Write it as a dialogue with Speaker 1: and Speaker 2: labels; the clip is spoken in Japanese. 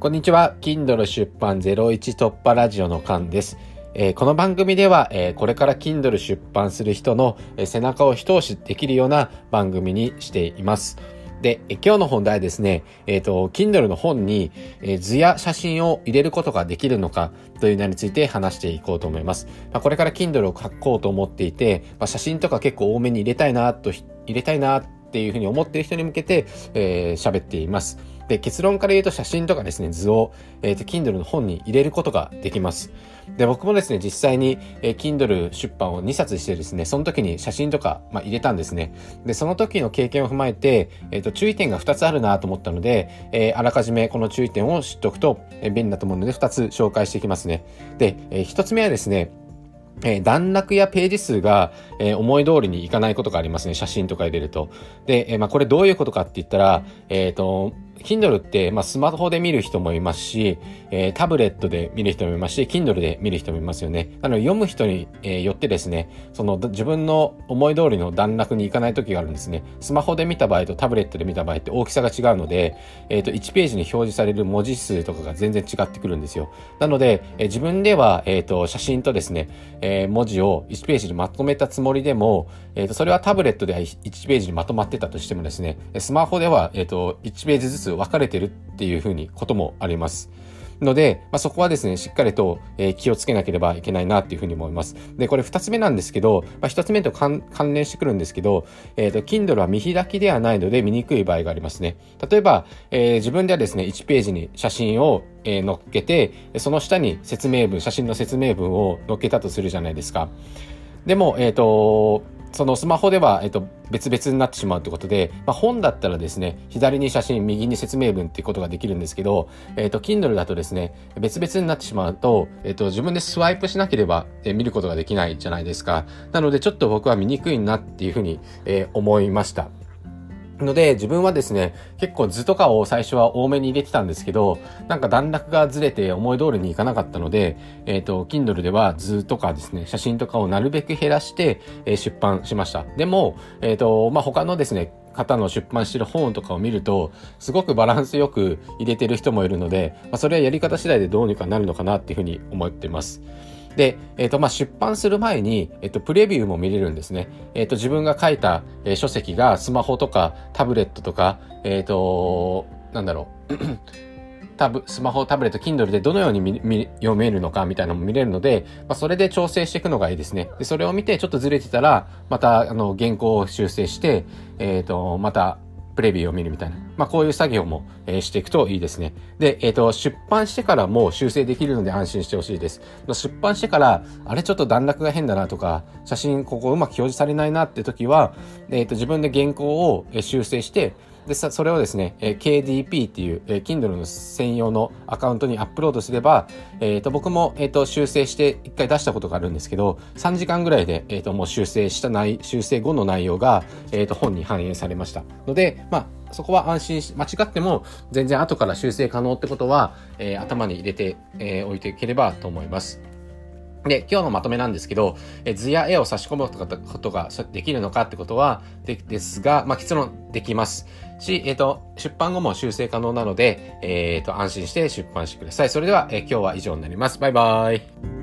Speaker 1: こんにちは。Kindle 出版01突破ラジオのカンです。えー、この番組では、えー、これから Kindle 出版する人の、えー、背中を一押しできるような番組にしています。で、え今日の本題ですね、えっ、と、Kindle の本に、え図や写真を入れることができるのかというのについて話していこうと思います。まあ、これから Kindle を書こうと思っていて、まあ、写真とか結構多めに入れたいなと、入れたいなっていうふうに思っている人に向けて、え喋っています。で、結論から言うと写真とかですね、図を、えっ、ー、と、Kindle の本に入れることができます。で、僕もですね、実際に、えー、Kindle 出版を2冊してですね、その時に写真とか、まあ、入れたんですね。で、その時の経験を踏まえて、えっ、ー、と、注意点が2つあるなと思ったので、えー、あらかじめこの注意点を知っておくと、えー、便利だと思うので、2つ紹介していきますね。で、えー、1つ目はですね、えー、段落やページ数が、えー、思い通りにいかないことがありますね。写真とか入れると。で、えー、まあ、これどういうことかって言ったら、えっ、と、Kindle って、まあ、スマホで見る人もいますし、えー、タブレットで見る人もいますし、Kindle で見る人もいますよね。なので、読む人に、えー、よってですね、その自分の思い通りの段落にいかない時があるんですね。スマホで見た場合とタブレットで見た場合って大きさが違うので、えっ、ー、と、1ページに表示される文字数とかが全然違ってくるんですよ。なので、えー、自分では、えっ、と、写真とですね、え、文字を1ページにまとめたつもりでも、えっ、と、それはタブレットでは1ページにまとまってたとしてもですね、スマホでは、えっ、と、1ページずつ分かれてるっていうふうにこともあります。ので、まあ、そこはですね、しっかりと、えー、気をつけなければいけないなっていうふうに思います。で、これ二つ目なんですけど、まあ、一つ目と関連してくるんですけど、えっ、ー、と、Kindle は見開きではないので見にくい場合がありますね。例えば、えー、自分ではですね、1ページに写真を、えー、載っけて、その下に説明文、写真の説明文を載っけたとするじゃないですか。でも、えっ、と、そのスマホでは、えっと、別々になってしまうということで、まあ、本だったらですね、左に写真、右に説明文っていうことができるんですけど、えっと、Kindle だとですね、別々になってしまうと、えっと、自分でスワイプしなければ、え見ることができないじゃないですか。なので、ちょっと僕は見にくいなっていうふうに、え、思いました。ので、自分はですね、結構図とかを最初は多めに入れてたんですけど、なんか段落がずれて思い通りにいかなかったので、えっ、ー、と、Kindle では図とかですね、写真とかをなるべく減らして、えー、出版しました。でも、えっ、ー、と、まあ、他のですね、方の出版してる本とかを見ると、すごくバランスよく入れてる人もいるので、まあ、それはやり方次第でどうにかなるのかなっていうふうに思ってます。で、えっ、ー、と、まあ、出版する前に、えっ、ー、と、プレビューも見れるんですね。えっ、ー、と、自分が書いた、え書籍がスマホとかタブレットとか、えっ、と、なんだろう。タブ、スマホ、タブレット、Kindle でどのように読めるのかみたいなのも見れるので、まあ、それで調整していくのがいいですね。で、それを見てちょっとずれてたら、また、あの、原稿を修正して、えっ、と、また、プレビューを見るみたいな。まあ、こういう作業も、えー、していくといいですね。で、えっ、ー、と、出版してからも修正できるので安心してほしいです。出版してから、あれちょっと段落が変だなとか、写真ここうまく表示されないなって時は、えっ、ー、と、自分で原稿を修正して、で、それをですね、え KDP っていう、え Kindle の専用のアカウントにアップロードすれば、え、ー、と、僕も、え、ー、と、修正して一回出したことがあるんですけど、3時間ぐらいで、え、ー、と、もう修正した内、修正後の内容が、えっ、と、本に反映されました。ので、まあ、そこは安心し、間違っても全然後から修正可能ってことは、え頭に入れて、えおいていければと思います。で、今日のまとめなんですけど、え図や絵を差し込むことができるのかってことは、でですが、まあ、結論できます。し、えっ、ー、と、出版後も修正可能なので、えっ、ー、と、安心して出版してください。それでは、え、今日は以上になります。バイバイ。